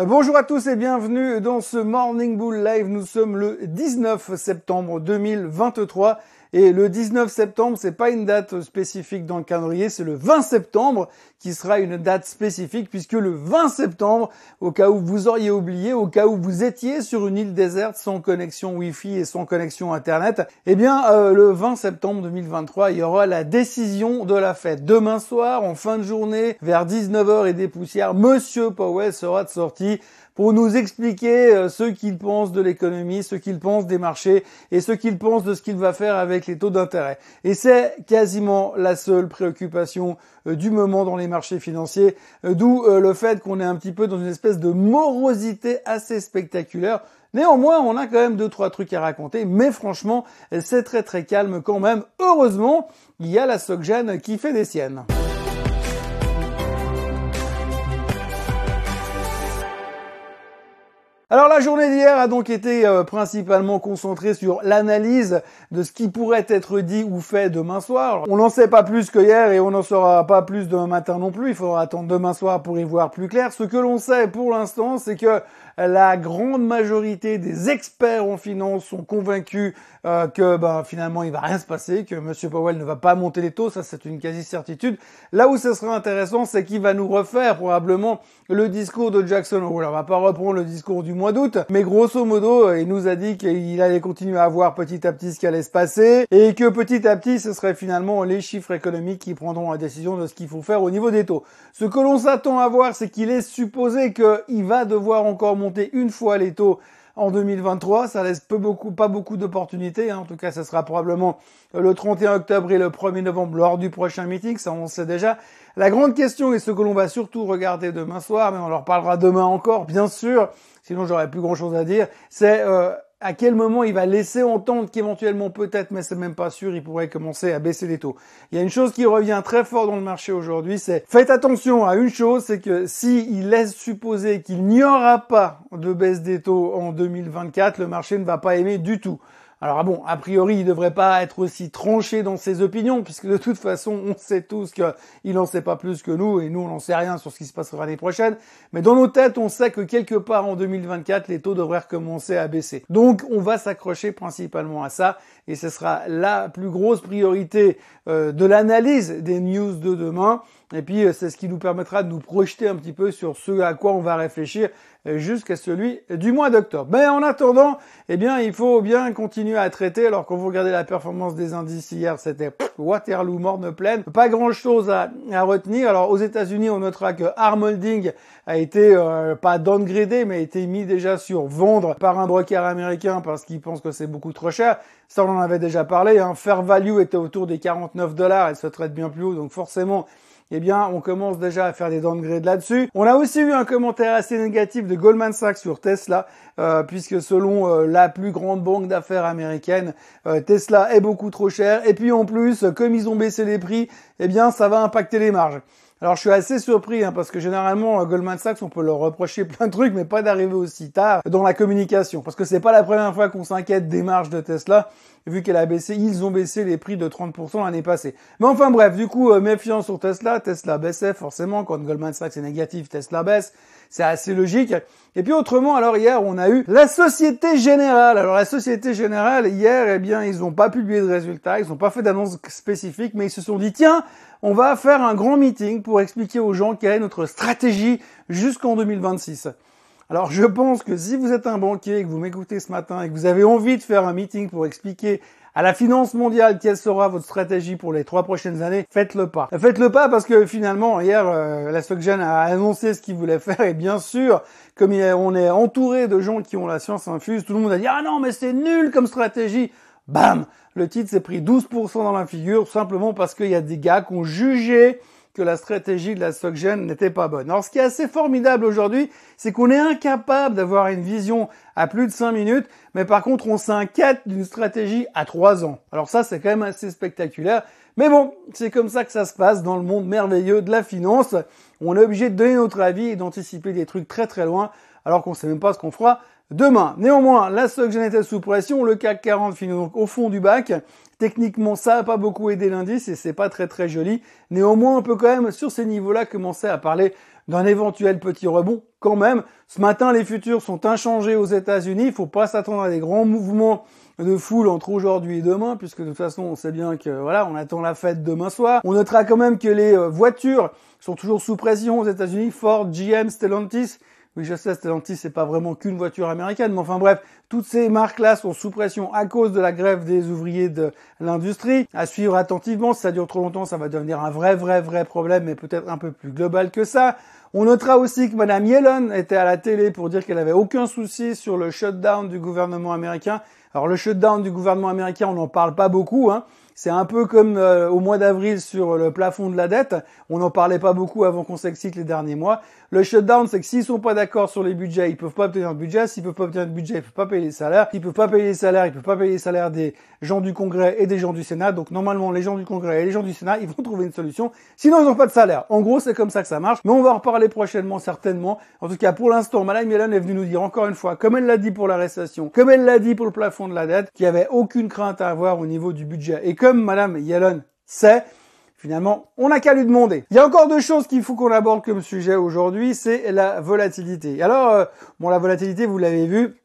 Euh, bonjour à tous et bienvenue dans ce Morning Bull Live. Nous sommes le 19 septembre 2023 et le 19 septembre, c'est pas une date spécifique dans le calendrier, c'est le 20 septembre qui sera une date spécifique puisque le 20 septembre, au cas où vous auriez oublié, au cas où vous étiez sur une île déserte sans connexion Wi-Fi et sans connexion Internet, eh bien euh, le 20 septembre 2023, il y aura la décision de la fête. Demain soir, en fin de journée, vers 19h et des poussières, Monsieur Powell sera de sortie pour nous expliquer euh, ce qu'il pense de l'économie, ce qu'il pense des marchés et ce qu'il pense de ce qu'il va faire avec les taux d'intérêt. Et c'est quasiment la seule préoccupation euh, du moment dans les marchés financiers, euh, d'où le fait qu'on est un petit peu dans une espèce de morosité assez spectaculaire. Néanmoins, on a quand même deux trois trucs à raconter, mais franchement, c'est très très calme quand même. Heureusement, il y a la SocGen qui fait des siennes. Alors la journée d'hier a donc été euh, principalement concentrée sur l'analyse de ce qui pourrait être dit ou fait demain soir. On n'en sait pas plus que hier et on n'en saura pas plus demain matin non plus. Il faudra attendre demain soir pour y voir plus clair. Ce que l'on sait pour l'instant, c'est que la grande majorité des experts en finance sont convaincus euh, que ben, finalement il va rien se passer, que M. Powell ne va pas monter les taux, ça c'est une quasi-certitude. Là où ce sera intéressant, c'est qu'il va nous refaire probablement le discours de Jackson Hole. On va pas reprendre le discours du mois d'août, mais grosso modo, il nous a dit qu'il allait continuer à voir petit à petit ce qui allait se passer et que petit à petit, ce serait finalement les chiffres économiques qui prendront la décision de ce qu'il faut faire au niveau des taux. Ce que l'on s'attend à voir, c'est qu'il est supposé qu'il va devoir encore monter une fois les taux en 2023. Ça laisse peu beaucoup, pas beaucoup d'opportunités. Hein. En tout cas, ce sera probablement le 31 octobre et le 1er novembre lors du prochain meeting. Ça, on sait déjà. La grande question et ce que l'on va surtout regarder demain soir, mais on leur parlera demain encore, bien sûr. Sinon, j'aurais plus grand chose à dire. C'est euh, à quel moment il va laisser entendre qu'éventuellement peut-être, mais c'est même pas sûr, il pourrait commencer à baisser les taux. Il y a une chose qui revient très fort dans le marché aujourd'hui, c'est faites attention à une chose, c'est que s'il laisse supposer qu'il n'y aura pas de baisse des taux en 2024, le marché ne va pas aimer du tout. Alors ah bon, a priori, il devrait pas être aussi tranché dans ses opinions, puisque de toute façon, on sait tous qu'il n'en sait pas plus que nous, et nous, on n'en sait rien sur ce qui se passera l'année prochaine. Mais dans nos têtes, on sait que quelque part en 2024, les taux devraient recommencer à baisser. Donc, on va s'accrocher principalement à ça, et ce sera la plus grosse priorité euh, de l'analyse des news de demain. Et puis, euh, c'est ce qui nous permettra de nous projeter un petit peu sur ce à quoi on va réfléchir jusqu'à celui du mois d'octobre. Mais en attendant, eh bien, il faut bien continuer à traiter. Alors, quand vous regardez la performance des indices hier, c'était Waterloo, morne pleine. Pas grand chose à, retenir. Alors, aux États-Unis, on notera que Armolding a été euh, pas downgradé, mais a été mis déjà sur vendre par un broker américain parce qu'il pense que c'est beaucoup trop cher. Ça, on en avait déjà parlé. Hein. Fair value était autour des 49 dollars. Elle se traite bien plus haut, donc forcément, eh bien, on commence déjà à faire des downgrades là-dessus. On a aussi eu un commentaire assez négatif de Goldman Sachs sur Tesla, euh, puisque selon euh, la plus grande banque d'affaires américaine, euh, Tesla est beaucoup trop cher. Et puis en plus, comme ils ont baissé les prix, eh bien, ça va impacter les marges. Alors je suis assez surpris hein, parce que généralement Goldman Sachs on peut leur reprocher plein de trucs mais pas d'arriver aussi tard dans la communication parce que c'est pas la première fois qu'on s'inquiète des marges de Tesla vu qu'elle a baissé, ils ont baissé les prix de 30% l'année passée. Mais enfin bref, du coup, euh, méfiance sur Tesla, Tesla baissait forcément, quand Goldman Sachs est négatif, Tesla baisse, c'est assez logique. Et puis autrement, alors hier, on a eu la Société Générale. Alors la Société Générale, hier, eh bien, ils n'ont pas publié de résultats, ils n'ont pas fait d'annonce spécifique, mais ils se sont dit, tiens, on va faire un grand meeting pour expliquer aux gens quelle est notre stratégie jusqu'en 2026. Alors je pense que si vous êtes un banquier et que vous m'écoutez ce matin et que vous avez envie de faire un meeting pour expliquer à la finance mondiale quelle sera votre stratégie pour les trois prochaines années, faites-le pas. Faites-le pas parce que finalement hier euh, la SocGen a annoncé ce qu'il voulait faire et bien sûr comme on est entouré de gens qui ont la science infuse, tout le monde a dit ah non mais c'est nul comme stratégie. Bam Le titre s'est pris 12% dans la figure, simplement parce qu'il y a des gars qui ont jugé que la stratégie de la SocGen n'était pas bonne. Alors ce qui est assez formidable aujourd'hui, c'est qu'on est incapable d'avoir une vision à plus de 5 minutes, mais par contre on s'inquiète d'une stratégie à 3 ans. Alors ça c'est quand même assez spectaculaire. Mais bon, c'est comme ça que ça se passe dans le monde merveilleux de la finance. On est obligé de donner notre avis et d'anticiper des trucs très très loin, alors qu'on sait même pas ce qu'on fera demain. Néanmoins, la SocGen était sous pression, le CAC 40 finit donc au fond du bac. Techniquement, ça n'a pas beaucoup aidé l'indice et c'est pas très très joli. Néanmoins, on peut quand même sur ces niveaux-là commencer à parler d'un éventuel petit rebond. Quand même, ce matin, les futurs sont inchangés aux États-Unis. Il faut pas s'attendre à des grands mouvements de foule entre aujourd'hui et demain, puisque de toute façon, on sait bien que voilà, on attend la fête demain soir. On notera quand même que les euh, voitures sont toujours sous pression aux États-Unis. Ford, GM, Stellantis. Oui, je sais, Stellantis, c'est pas vraiment qu'une voiture américaine, mais enfin bref, toutes ces marques-là sont sous pression à cause de la grève des ouvriers de l'industrie. À suivre attentivement, si ça dure trop longtemps, ça va devenir un vrai, vrai, vrai problème, mais peut-être un peu plus global que ça. On notera aussi que Madame Yellen était à la télé pour dire qu'elle avait aucun souci sur le shutdown du gouvernement américain. Alors le shutdown du gouvernement américain, on n'en parle pas beaucoup. Hein. C'est un peu comme euh, au mois d'avril sur le plafond de la dette. On n'en parlait pas beaucoup avant qu'on s'excite les derniers mois. Le shutdown, c'est que s'ils sont pas d'accord sur les budgets, ils peuvent pas obtenir de budget. S'ils peuvent pas obtenir de budget, ils peuvent pas payer les salaires. S'ils peuvent pas payer les salaires, ils peuvent pas payer les salaires des gens du Congrès et des gens du Sénat. Donc normalement, les gens du Congrès et les gens du Sénat, ils vont trouver une solution. Sinon, ils n'ont pas de salaire. En gros, c'est comme ça que ça marche. Mais on va en reparler prochainement, certainement. En tout cas, pour l'instant, Madame Yellen est venue nous dire encore une fois, comme elle l'a dit pour la récession, comme elle l'a dit pour le plafond de la dette, qu'il n'y avait aucune crainte à avoir au niveau du budget. Et comme Madame Yellen sait, Finalement, on n'a qu'à lui demander. Il y a encore deux choses qu'il faut qu'on aborde comme sujet aujourd'hui, c'est la volatilité. Alors, euh, bon, la volatilité, vous l'avez vu,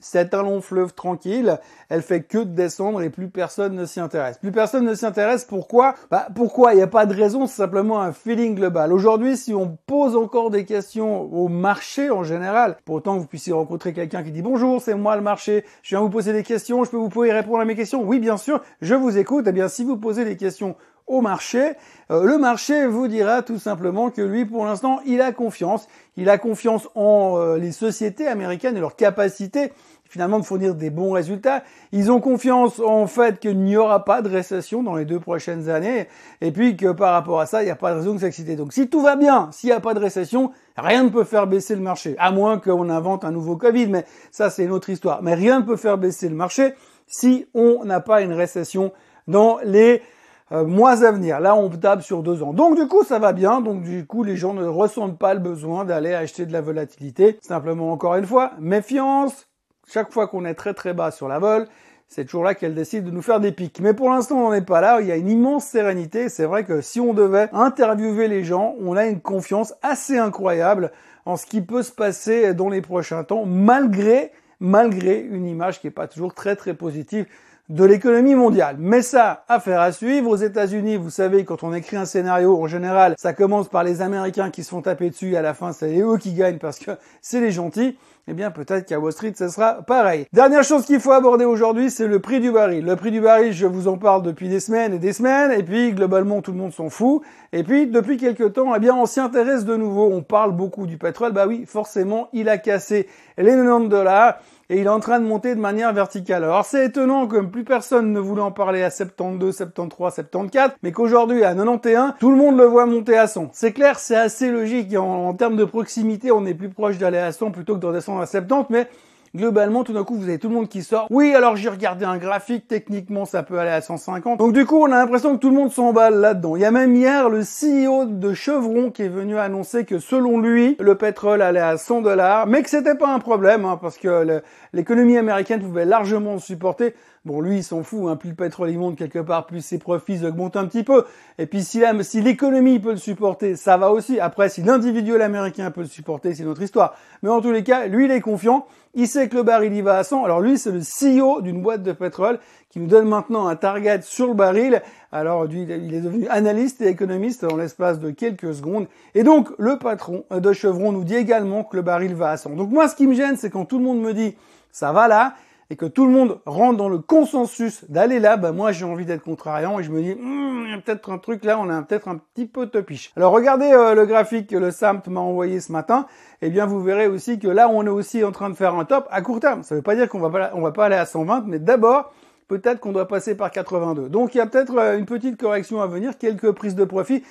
c'est un long fleuve tranquille, elle fait que de descendre et plus personne ne s'y intéresse. Plus personne ne s'y intéresse, pourquoi? Bah pourquoi? Il n'y a pas de raison, c'est simplement un feeling global. Aujourd'hui, si on pose encore des questions au marché en général, pour autant que vous puissiez rencontrer quelqu'un qui dit bonjour, c'est moi le marché, je viens vous poser des questions, je peux vous poser répondre à mes questions? Oui, bien sûr, je vous écoute. Eh bien, si vous posez des questions au marché, euh, le marché vous dira tout simplement que lui, pour l'instant, il a confiance. Il a confiance en euh, les sociétés américaines et leur capacité finalement de fournir des bons résultats. Ils ont confiance en fait qu'il n'y aura pas de récession dans les deux prochaines années et puis que par rapport à ça, il n'y a pas de raison de s'exciter. Donc si tout va bien, s'il n'y a pas de récession, rien ne peut faire baisser le marché, à moins qu'on invente un nouveau Covid, mais ça c'est une autre histoire. Mais rien ne peut faire baisser le marché si on n'a pas une récession dans les euh, mois à venir. Là, on tape sur deux ans. Donc, du coup, ça va bien. Donc, du coup, les gens ne ressentent pas le besoin d'aller acheter de la volatilité. Simplement, encore une fois, méfiance, chaque fois qu'on est très très bas sur la vol, c'est toujours là qu'elle décide de nous faire des pics. Mais pour l'instant, on n'en est pas là. Il y a une immense sérénité. C'est vrai que si on devait interviewer les gens, on a une confiance assez incroyable en ce qui peut se passer dans les prochains temps, malgré, malgré une image qui n'est pas toujours très très positive de l'économie mondiale. Mais ça, affaire à suivre. Aux États-Unis, vous savez, quand on écrit un scénario, en général, ça commence par les Américains qui se font taper dessus et à la fin, c'est eux qui gagnent parce que c'est les gentils eh bien peut-être qu'à Wall Street, ce sera pareil. Dernière chose qu'il faut aborder aujourd'hui, c'est le prix du baril. Le prix du baril, je vous en parle depuis des semaines et des semaines, et puis globalement tout le monde s'en fout. Et puis depuis quelques temps, eh bien on s'y intéresse de nouveau. On parle beaucoup du pétrole. Bah oui, forcément, il a cassé les 90 dollars et il est en train de monter de manière verticale. Alors c'est étonnant que plus personne ne voulait en parler à 72, 73, 74, mais qu'aujourd'hui à 91, tout le monde le voit monter à 100. C'est clair, c'est assez logique. En, en termes de proximité, on est plus proche d'aller à 100 plutôt que de redescendre à 70, mais globalement, tout d'un coup, vous avez tout le monde qui sort. Oui, alors j'ai regardé un graphique, techniquement, ça peut aller à 150. Donc du coup, on a l'impression que tout le monde s'emballe là-dedans. Il y a même hier le CEO de Chevron qui est venu annoncer que selon lui, le pétrole allait à 100 dollars, mais que c'était pas un problème, hein, parce que l'économie américaine pouvait largement supporter. Bon, lui, il s'en fout, hein, plus le pétrole il monte quelque part, plus ses profits augmentent un petit peu. Et puis si, l'économie peut le supporter, ça va aussi. Après, si l'individuel américain peut le supporter, c'est notre histoire. Mais en tous les cas, lui, il est confiant. Il sait que le baril il va à 100. Alors lui, c'est le CEO d'une boîte de pétrole qui nous donne maintenant un target sur le baril. Alors il est devenu analyste et économiste en l'espace de quelques secondes. Et donc le patron de Chevron nous dit également que le baril va à 100. Donc moi, ce qui me gêne, c'est quand tout le monde me dit ça va là, et que tout le monde rentre dans le consensus d'aller là, bah moi j'ai envie d'être contrariant et je me dis, hmm, il y a peut-être un truc là, on a peut-être un petit peu topiche. Alors regardez euh, le graphique que le SAMT m'a envoyé ce matin, et eh bien vous verrez aussi que là on est aussi en train de faire un top à court terme. Ça ne veut pas dire qu'on va va pas aller à 120, mais d'abord peut-être qu'on doit passer par 82. Donc il y a peut-être euh, une petite correction à venir, quelques prises de profit.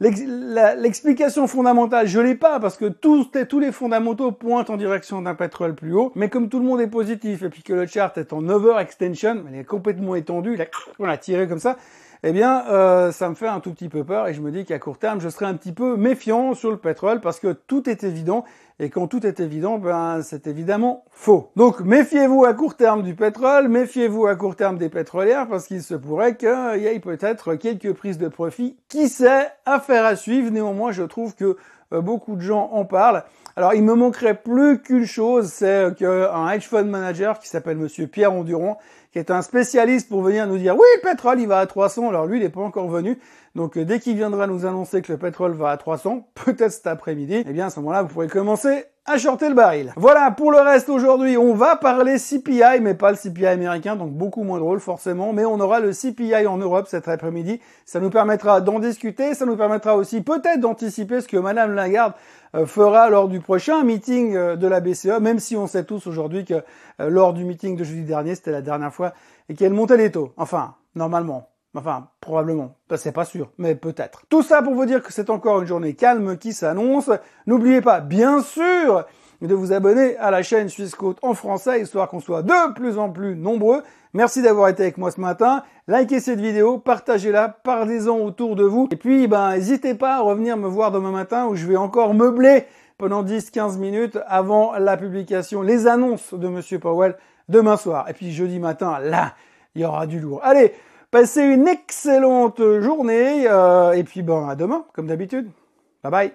L'explication fondamentale, je l'ai pas parce que tous, tous les fondamentaux pointent en direction d'un pétrole plus haut. Mais comme tout le monde est positif et puis que le chart est en over extension, il est complètement étendu, on l'a tiré comme ça eh bien, euh, ça me fait un tout petit peu peur et je me dis qu'à court terme, je serai un petit peu méfiant sur le pétrole parce que tout est évident et quand tout est évident, ben c'est évidemment faux. Donc méfiez-vous à court terme du pétrole, méfiez-vous à court terme des pétrolières parce qu'il se pourrait qu'il y ait peut-être quelques prises de profit. Qui sait, affaire à suivre. Néanmoins, je trouve que beaucoup de gens en parlent. Alors, il me manquerait plus qu'une chose, c'est qu'un hedge fund manager qui s'appelle Monsieur Pierre Enduron, qui est un spécialiste pour venir nous dire oui, le pétrole, il va à 300. Alors lui, il n'est pas encore venu. Donc dès qu'il viendra nous annoncer que le pétrole va à 300, peut-être cet après-midi, eh bien à ce moment-là, vous pourrez commencer à shorter le baril. Voilà, pour le reste aujourd'hui, on va parler CPI, mais pas le CPI américain, donc beaucoup moins drôle forcément, mais on aura le CPI en Europe cet après-midi. Ça nous permettra d'en discuter, ça nous permettra aussi peut-être d'anticiper ce que Madame Lagarde euh, fera lors du prochain meeting euh, de la BCE, même si on sait tous aujourd'hui que euh, lors du meeting de jeudi dernier, c'était la dernière fois, et qu'elle montait les taux. Enfin, normalement. Enfin, probablement. c'est pas sûr, mais peut-être. Tout ça pour vous dire que c'est encore une journée calme qui s'annonce. N'oubliez pas, bien sûr, de vous abonner à la chaîne Suisse Côte en français, histoire qu'on soit de plus en plus nombreux. Merci d'avoir été avec moi ce matin. Likez cette vidéo, partagez-la, parlez-en autour de vous. Et puis, ben, n'hésitez pas à revenir me voir demain matin où je vais encore meubler pendant 10-15 minutes avant la publication, les annonces de Monsieur Powell demain soir. Et puis jeudi matin, là, il y aura du lourd. Allez, Passez une excellente journée euh, et puis bon à demain comme d'habitude. Bye bye.